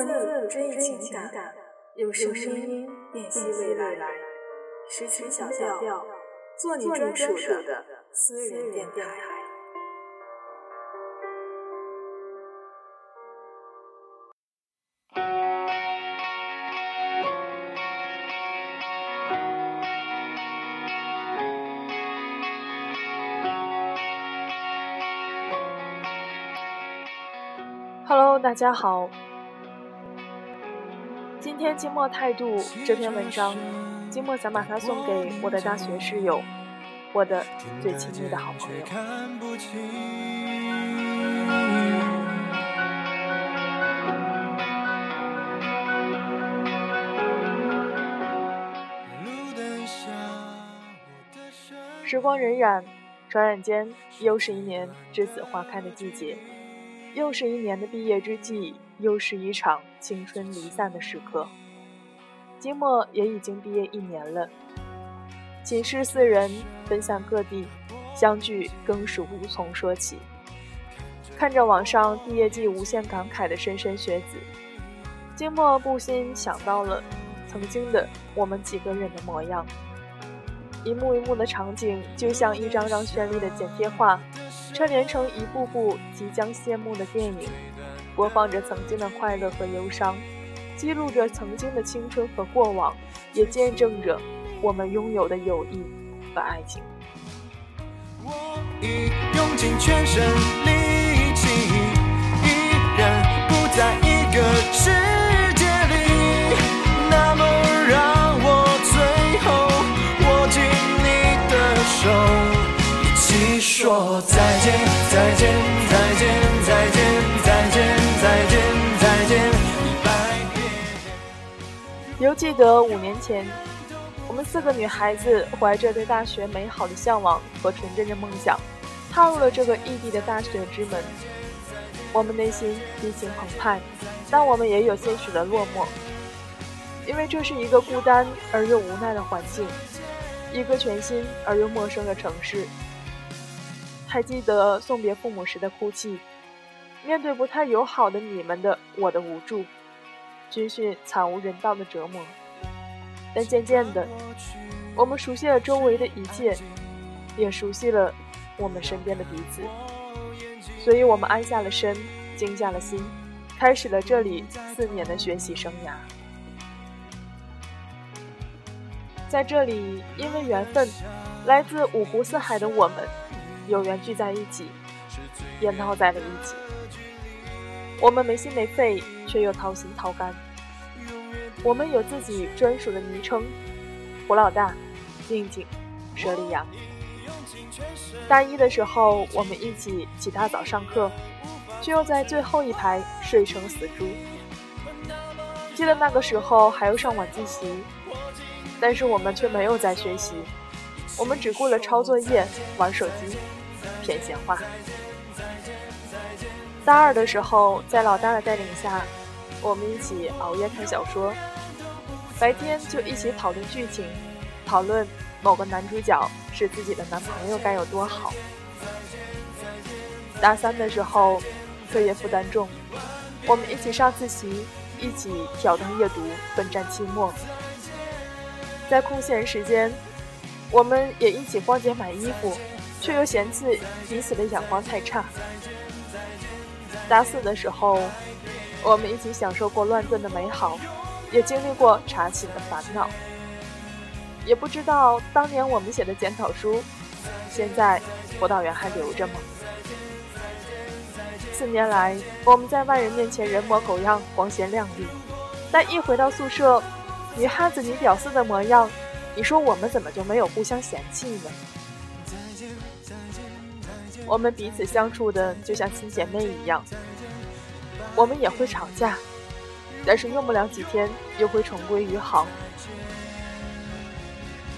文字追忆情感，用声音辨析未来。诗情小调，做你专属的私人电台。Hello，大家好。今天静默态度这篇文章，静默想把它送给我的大学室友，我的最亲密的好朋友。时光荏苒，转眼间又是一年栀子花开的季节。又是一年的毕业之际，又是一场青春离散的时刻。金默也已经毕业一年了，寝室四人分散各地，相聚更是无从说起。看着网上毕业季无限感慨的莘莘学子，金默不禁想到了曾经的我们几个人的模样。一幕一幕的场景，就像一张张绚丽的剪贴画。串联成一部部即将谢幕的电影，播放着曾经的快乐和忧伤，记录着曾经的青春和过往，也见证着我们拥有的友谊和爱情。我已用尽全身力气，依然不在一个世界里，那么让我最后握紧你的手。说再见，再见，再见，记得五年前，我们四个女孩子怀着对大学美好的向往和纯真的梦想，踏入了这个异地的大学之门。我们内心激情澎湃，但我们也有些许的落寞，因为这是一个孤单而又无奈的环境，一个全新而又陌生的城市。还记得送别父母时的哭泣，面对不太友好的你们的我的无助，军训惨无人道的折磨。但渐渐的，我们熟悉了周围的一切，也熟悉了我们身边的彼此，所以我们安下了身，静下了心，开始了这里四年的学习生涯。在这里，因为缘分，来自五湖四海的我们。有缘聚在一起，也闹在了一起。我们没心没肺，却又掏心掏肝。我们有自己专属的昵称：胡老大、静静、佘丽阳。大一的时候，我们一起起大早上课，却又在最后一排睡成死猪。记得那个时候还要上晚自习，但是我们却没有在学习，我们只顾了抄作业、玩手机。骗闲话。大二的时候，在老大的带领下，我们一起熬夜看小说，白天就一起讨论剧情，讨论某个男主角是自己的男朋友该有多好。大三的时候，课业负担重，我们一起上自习，一起挑灯夜读，奋战期末。在空闲时间，我们也一起逛街买衣服。却又嫌弃彼此的眼光太差。大四的时候，我们一起享受过乱炖的美好，也经历过查寝的烦恼。也不知道当年我们写的检讨书，现在辅导员还留着吗？四年来，我们在外人面前人模狗样、光鲜亮丽，但一回到宿舍，女汉子、女屌丝的模样，你说我们怎么就没有互相嫌弃呢？我们彼此相处的就像亲姐妹一样，我们也会吵架，但是用不了几天又会重归于好，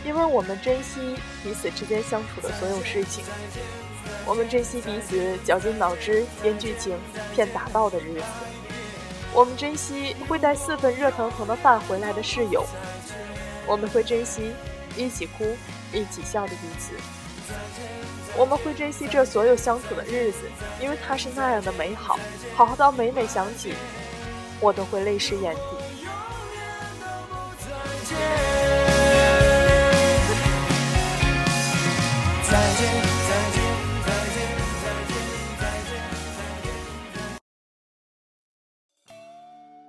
因为我们珍惜彼此之间相处的所有事情，我们珍惜彼此绞尽脑汁编剧情骗打闹的日子，我们珍惜会带四份热腾腾的饭回来的室友，我们会珍惜一起哭一起笑的彼此。我们会珍惜这所有相处的日子，因为它是那样的美好，好到每每想起，我都会泪湿眼底。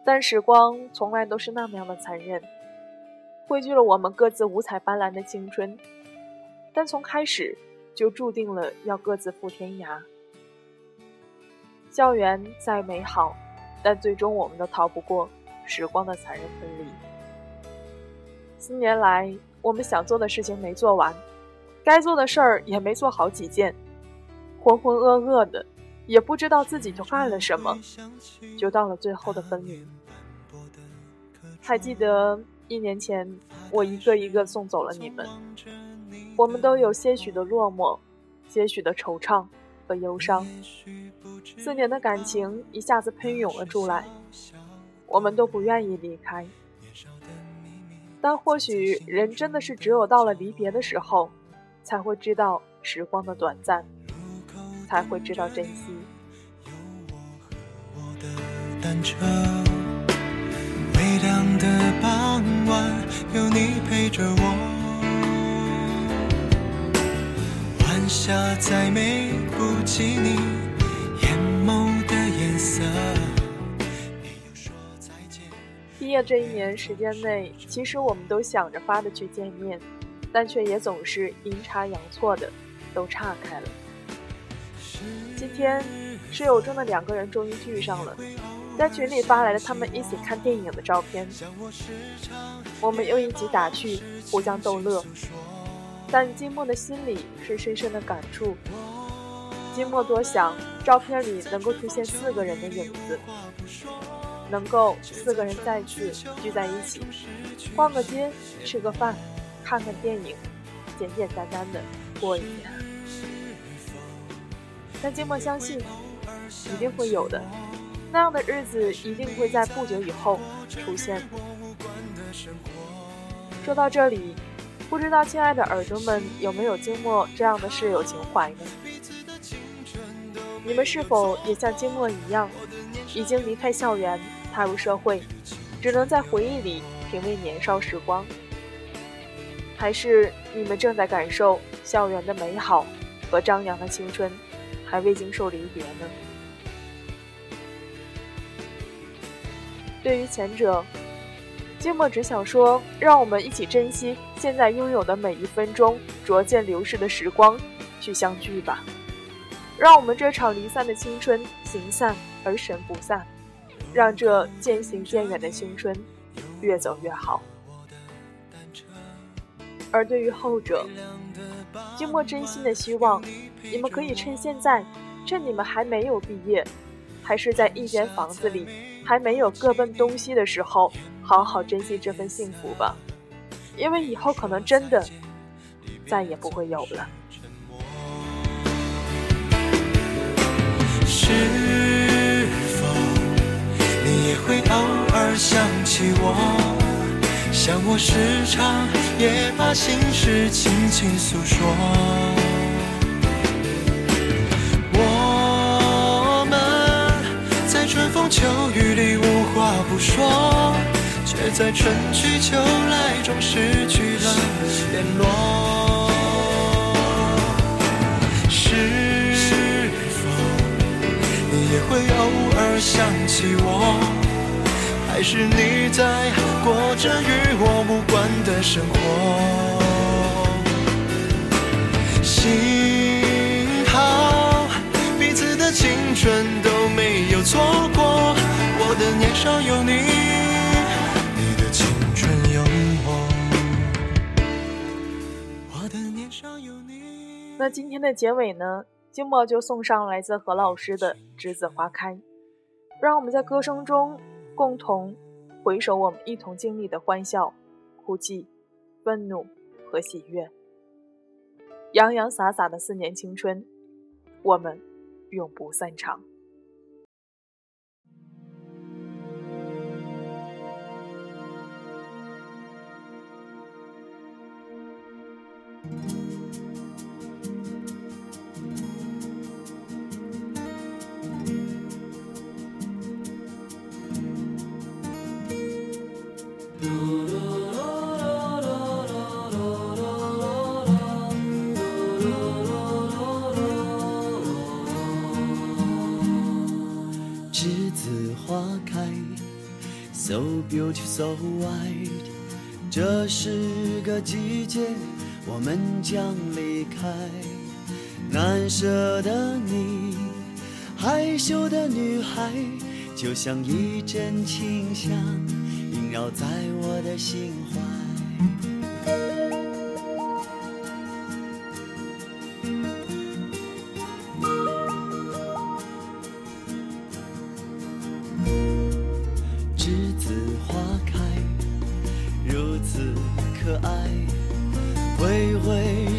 但时光从来都是那么样的残忍，汇聚了我们各自五彩斑斓的青春，但从开始就注定了要各自赴天涯。校园再美好，但最终我们都逃不过时光的残忍分离。四年来，我们想做的事情没做完，该做的事儿也没做好几件，浑浑噩噩的。也不知道自己就干了什么，就到了最后的分离。还记得一年前，我一个一个送走了你们，我们都有些许的落寞，些许的惆怅和忧伤。四年的感情一下子喷涌了出来，我们都不愿意离开。但或许人真的是只有到了离别的时候，才会知道时光的短暂。才会知道珍惜。单车，微凉的傍晚，有你陪着我。下再美不及你眼眸的颜色。毕业这一年时间内，其实我们都想着发的去见面，但却也总是阴差阳错的都岔开了。今天，室友中的两个人终于聚上了，在群里发来了他们一起看电影的照片。我们又一起打趣，互相逗乐。但金默的心里是深深的感触。金默多想，照片里能够出现四个人的影子，能够四个人再次聚在一起，逛个街，吃个饭，看看电影，简简单单的过一天。但金默相信，一定会有的，那样的日子一定会在不久以后出现。说到这里，不知道亲爱的耳朵们有没有经过这样的室友情怀呢？你们是否也像静默一样，已经离开校园，踏入社会，只能在回忆里品味年少时光？还是你们正在感受校园的美好和张扬的青春？还未经受离别呢。对于前者，静默只想说：让我们一起珍惜现在拥有的每一分钟，逐渐流逝的时光，去相聚吧。让我们这场离散的青春，行散而神不散。让这渐行渐远的青春，越走越好。而对于后者，静默真心的希望，你们可以趁现在，趁你们还没有毕业，还是在一间房子里，还没有各奔东西的时候，好好珍惜这份幸福吧。因为以后可能真的再也不会有了。是否你也会偶尔想起我？像我时常也把心事轻轻诉说，我们在春风秋雨里无话不说，却在春去秋来中失去了联络。是否你也会偶尔想起我？还是你在过着那今天的结尾呢？金宝就送上来自何老师的《栀子花开》，让我们在歌声中。共同回首我们一同经历的欢笑、哭泣、愤怒和喜悦，洋洋洒洒的四年青春，我们永不散场。栀子花开，so beautiful, so white。这是个季节，我们将离开。难舍的你，害羞的女孩，就像一阵清香，萦绕在我的心怀。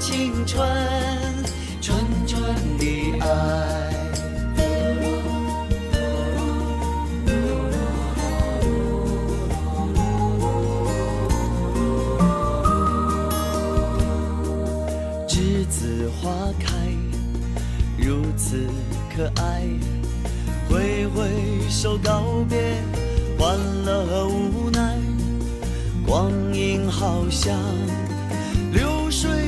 青春，纯纯的爱。栀子花开，如此可爱。挥挥手告别，欢乐和无奈。光阴好像流水